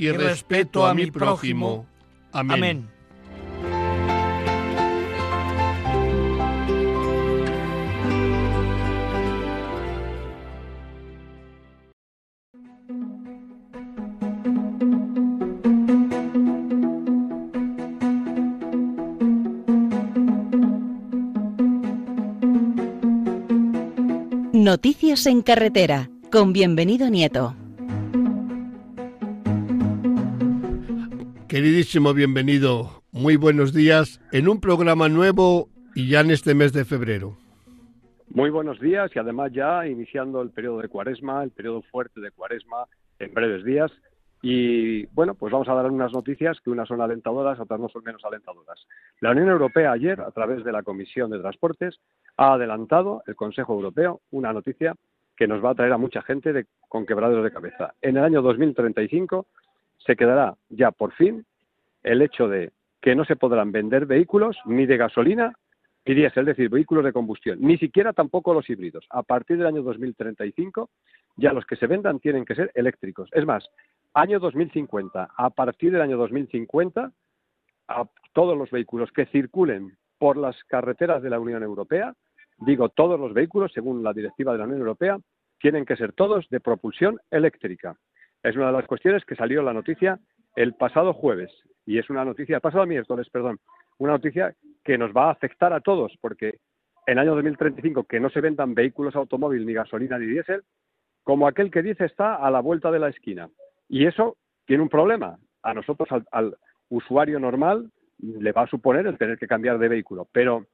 y respeto a mi prójimo. Amén. Noticias en carretera, con bienvenido Nieto. Queridísimo bienvenido, muy buenos días en un programa nuevo y ya en este mes de febrero. Muy buenos días y además ya iniciando el periodo de cuaresma, el periodo fuerte de cuaresma en breves días. Y bueno, pues vamos a dar unas noticias que unas son alentadoras, otras no son menos alentadoras. La Unión Europea ayer, a través de la Comisión de Transportes, ha adelantado el Consejo Europeo una noticia que nos va a traer a mucha gente con quebraderos de cabeza. En el año 2035 se quedará ya por fin el hecho de que no se podrán vender vehículos ni de gasolina ni diésel, es decir, vehículos de combustión, ni siquiera tampoco los híbridos. A partir del año 2035 ya los que se vendan tienen que ser eléctricos. Es más, año 2050, a partir del año 2050, a todos los vehículos que circulen por las carreteras de la Unión Europea Digo, todos los vehículos, según la directiva de la Unión Europea, tienen que ser todos de propulsión eléctrica. Es una de las cuestiones que salió la noticia el pasado jueves y es una noticia, pasado miércoles, perdón, una noticia que nos va a afectar a todos porque en el año 2035 que no se vendan vehículos automóvil ni gasolina ni diésel, como aquel que dice está a la vuelta de la esquina. Y eso tiene un problema. A nosotros, al usuario normal, le va a suponer el tener que cambiar de vehículo, pero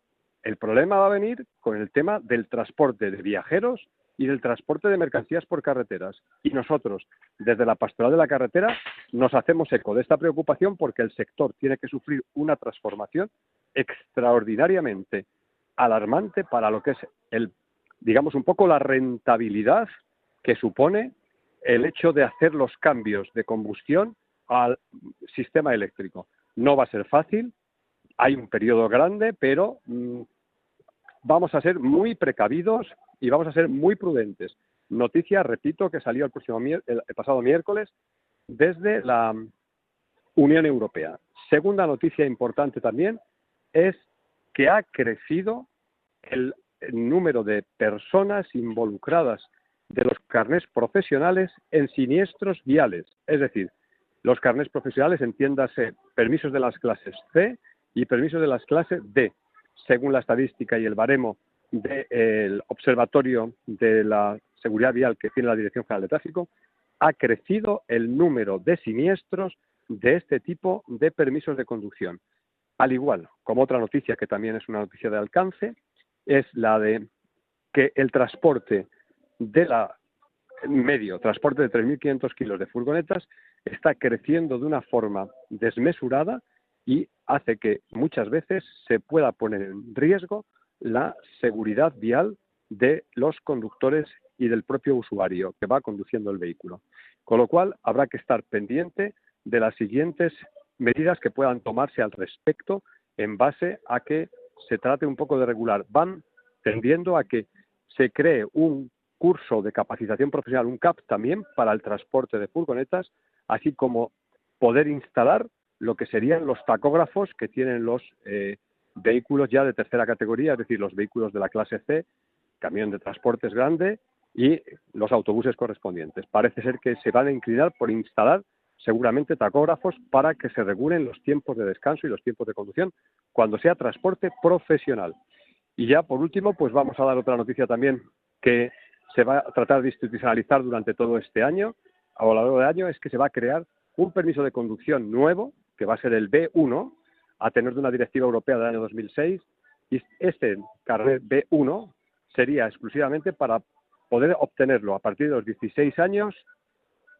el problema va a venir con el tema del transporte de viajeros y del transporte de mercancías por carreteras. Y nosotros, desde la pastoral de la carretera, nos hacemos eco de esta preocupación porque el sector tiene que sufrir una transformación extraordinariamente alarmante para lo que es el, digamos, un poco la rentabilidad que supone el hecho de hacer los cambios de combustión al sistema eléctrico. No va a ser fácil, hay un periodo grande, pero mm, vamos a ser muy precavidos y vamos a ser muy prudentes. Noticia, repito, que salió el, próximo, el pasado miércoles desde la Unión Europea. Segunda noticia importante también es que ha crecido el número de personas involucradas de los carnés profesionales en siniestros viales. Es decir, los carnés profesionales, entiéndase, permisos de las clases C y permisos de las clases D según la estadística y el baremo del Observatorio de la Seguridad Vial que tiene la Dirección General de Tráfico, ha crecido el número de siniestros de este tipo de permisos de conducción. Al igual, como otra noticia que también es una noticia de alcance, es la de que el transporte de la medio, transporte de 3.500 kilos de furgonetas, está creciendo de una forma desmesurada y hace que muchas veces se pueda poner en riesgo la seguridad vial de los conductores y del propio usuario que va conduciendo el vehículo. Con lo cual, habrá que estar pendiente de las siguientes medidas que puedan tomarse al respecto en base a que se trate un poco de regular. Van tendiendo a que se cree un curso de capacitación profesional, un CAP también, para el transporte de furgonetas, así como poder instalar lo que serían los tacógrafos que tienen los eh, vehículos ya de tercera categoría, es decir, los vehículos de la clase C, camión de transportes grande y los autobuses correspondientes. Parece ser que se van a inclinar por instalar seguramente tacógrafos para que se regulen los tiempos de descanso y los tiempos de conducción cuando sea transporte profesional. Y ya por último, pues vamos a dar otra noticia también que se va a tratar de institucionalizar durante todo este año, a lo largo del año, es que se va a crear un permiso de conducción nuevo, que va a ser el B1, a tener de una directiva europea del año 2006, y este carnet B1 sería exclusivamente para poder obtenerlo a partir de los 16 años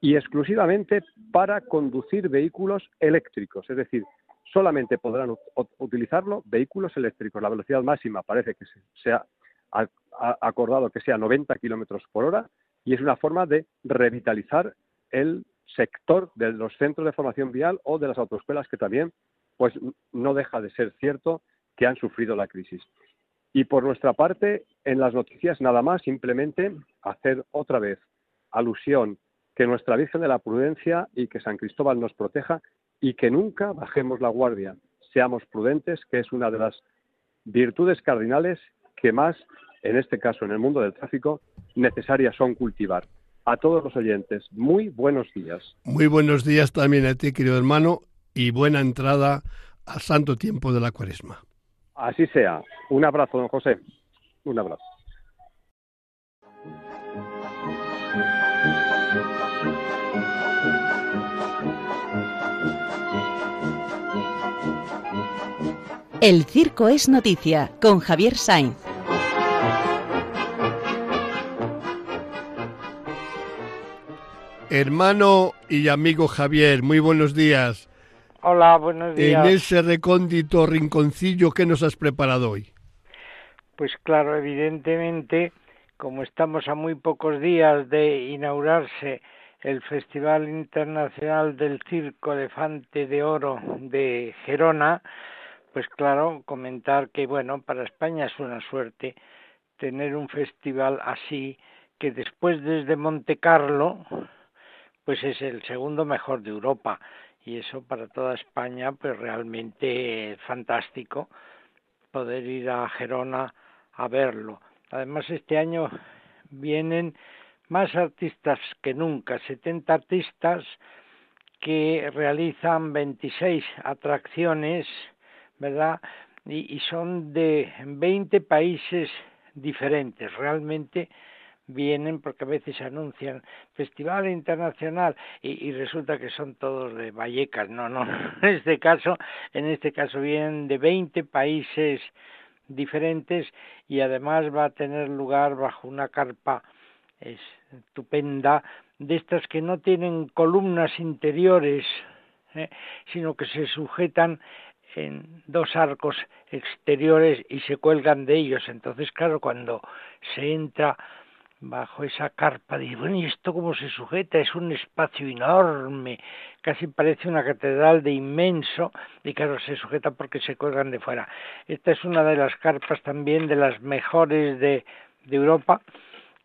y exclusivamente para conducir vehículos eléctricos, es decir, solamente podrán utilizarlo vehículos eléctricos. La velocidad máxima parece que se, ha, acordado que sea 90 kilómetros por hora y es una forma de revitalizar el sector de los centros de formación vial o de las autoescuelas que también pues no deja de ser cierto que han sufrido la crisis. Y por nuestra parte, en las noticias nada más, simplemente hacer otra vez alusión que nuestra Virgen de la Prudencia y que San Cristóbal nos proteja y que nunca bajemos la guardia, seamos prudentes, que es una de las virtudes cardinales que más, en este caso en el mundo del tráfico, necesarias son cultivar. A todos los oyentes, muy buenos días. Muy buenos días también a ti, querido hermano, y buena entrada al santo tiempo de la cuaresma. Así sea. Un abrazo, don José. Un abrazo. El circo es noticia con Javier Sainz. Hermano y amigo Javier, muy buenos días. Hola, buenos días. En ese recóndito rinconcillo, ¿qué nos has preparado hoy? Pues claro, evidentemente, como estamos a muy pocos días de inaugurarse el Festival Internacional del Circo Elefante de Oro de Gerona, pues claro, comentar que bueno, para España es una suerte tener un festival así que después desde Monte Carlo pues es el segundo mejor de Europa y eso para toda España pues realmente es fantástico poder ir a Gerona a verlo. Además este año vienen más artistas que nunca, 70 artistas que realizan 26 atracciones ¿verdad? Y, son de 20 países diferentes. Realmente vienen porque a veces anuncian festival internacional y, resulta que son todos de Vallecas no no <laughs> en este caso en este caso vienen de 20 países diferentes y además va a tener lugar bajo una carpa estupenda de estas que no tienen columnas interiores ¿eh? sino que se sujetan en dos arcos exteriores y se cuelgan de ellos. Entonces, claro, cuando se entra bajo esa carpa, dice, bueno, ¿y esto cómo se sujeta? Es un espacio enorme, casi parece una catedral de inmenso, y claro, se sujeta porque se cuelgan de fuera. Esta es una de las carpas también de las mejores de, de Europa,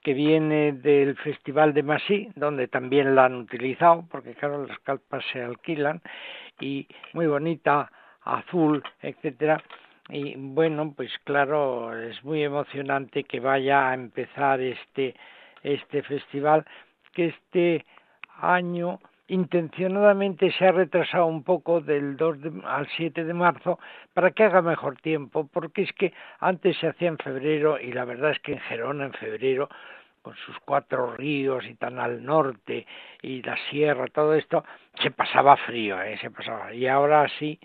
que viene del Festival de Massy, donde también la han utilizado, porque claro, las carpas se alquilan, y muy bonita azul, etcétera. Y bueno, pues claro, es muy emocionante que vaya a empezar este este festival que este año intencionadamente se ha retrasado un poco del 2 al 7 de marzo para que haga mejor tiempo, porque es que antes se hacía en febrero y la verdad es que en Gerona en febrero con sus cuatro ríos y tan al norte y la sierra, todo esto, se pasaba frío, ¿eh? se pasaba. Y ahora sí,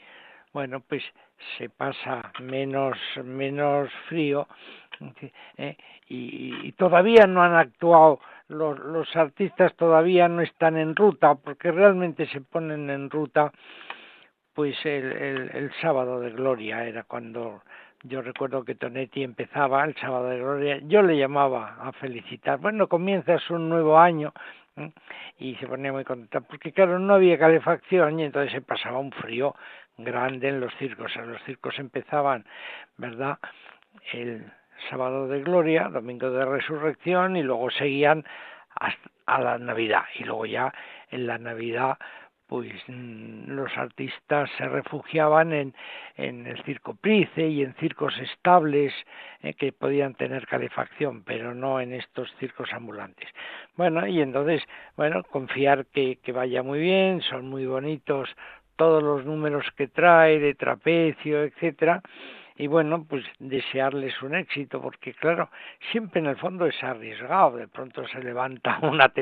bueno, pues se pasa menos, menos frío ¿eh? y, todavía no han actuado, los, los artistas todavía no están en ruta, porque realmente se ponen en ruta pues el, el, el sábado de gloria era cuando yo recuerdo que Tonetti empezaba el sábado de gloria, yo le llamaba a felicitar, bueno, comienzas un nuevo año y se ponía muy contenta, porque claro, no había calefacción y entonces se pasaba un frío grande en los circos. los circos empezaban, ¿verdad? El sábado de gloria, domingo de resurrección y luego seguían hasta a la Navidad. Y luego ya en la Navidad pues mm, los artistas se refugiaban en, en el circo Price y en circos estables eh, que podían tener calefacción, pero no en estos circos ambulantes. Bueno, y entonces, bueno, confiar que, que vaya muy bien, son muy bonitos todos los números que trae de trapecio, etcétera, y bueno, pues desearles un éxito, porque claro, siempre en el fondo es arriesgado, de pronto se levanta <laughs> una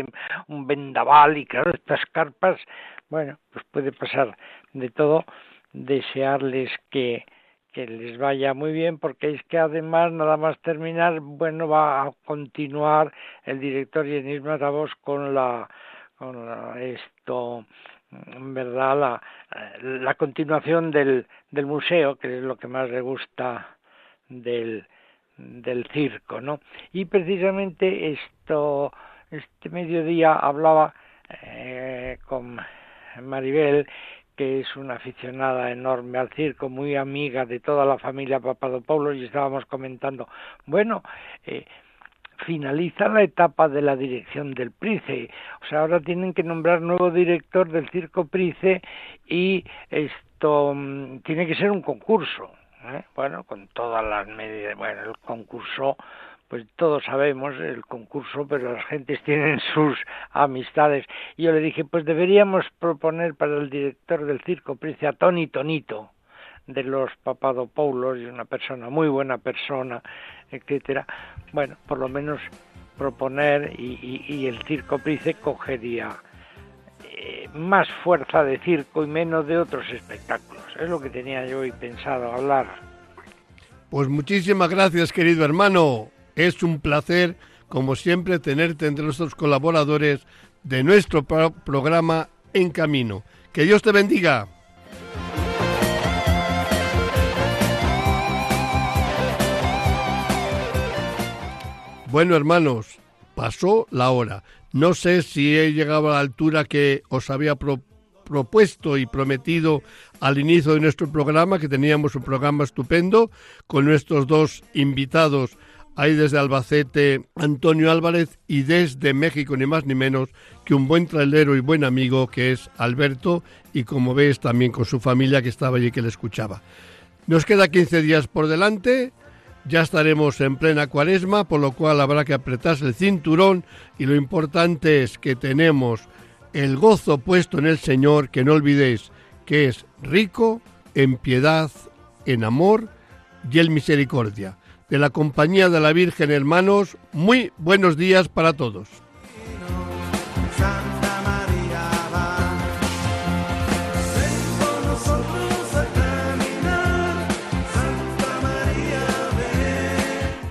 un vendaval y claro, estas carpas, bueno, pues puede pasar de todo, desearles que, que les vaya muy bien, porque es que además, nada más terminar, bueno, va a continuar el director Yenis Matavos con la, con la, esto, verdad la, la continuación del, del museo, que es lo que más le gusta del, del circo, ¿no? Y precisamente esto, este mediodía hablaba eh, con Maribel, que es una aficionada enorme al circo, muy amiga de toda la familia Papadopoulos, y estábamos comentando, bueno, eh, finaliza la etapa de la dirección del Price. O sea, ahora tienen que nombrar nuevo director del Circo Price y esto mm, tiene que ser un concurso. ¿eh? Bueno, con todas las medidas. Bueno, el concurso, pues todos sabemos el concurso, pero las gentes tienen <laughs> sus amistades. Y yo le dije, pues deberíamos proponer para el director del Circo Price a Tony Tonito de los Papadopoulos y una persona muy buena persona, etcétera. Bueno, por lo menos proponer y, el circo Price cogería eh, más fuerza de circo y menos de otros espectáculos. Es lo que tenía yo hoy pensado hablar. Pues muchísimas gracias, querido hermano. Es un placer, como siempre, tenerte entre nuestros colaboradores de nuestro programa En Camino. Que Dios te bendiga. Bueno, hermanos, pasó la hora. No sé si he llegado a la altura que os había propuesto y prometido al inicio de nuestro programa, que teníamos un programa estupendo con nuestros dos invitados. Ahí desde Albacete, Antonio Álvarez, y desde México, ni más ni menos que un buen trailero y buen amigo que es Alberto, y como ves también con su familia que estaba allí que le escuchaba. Nos queda 15 días por delante ya estaremos en plena cuaresma, por lo cual habrá que apretarse el cinturón y lo importante es que tenemos el gozo puesto en el Señor, que no olvidéis que es rico en piedad, en amor y en misericordia. De la compañía de la Virgen, hermanos, muy buenos días para todos.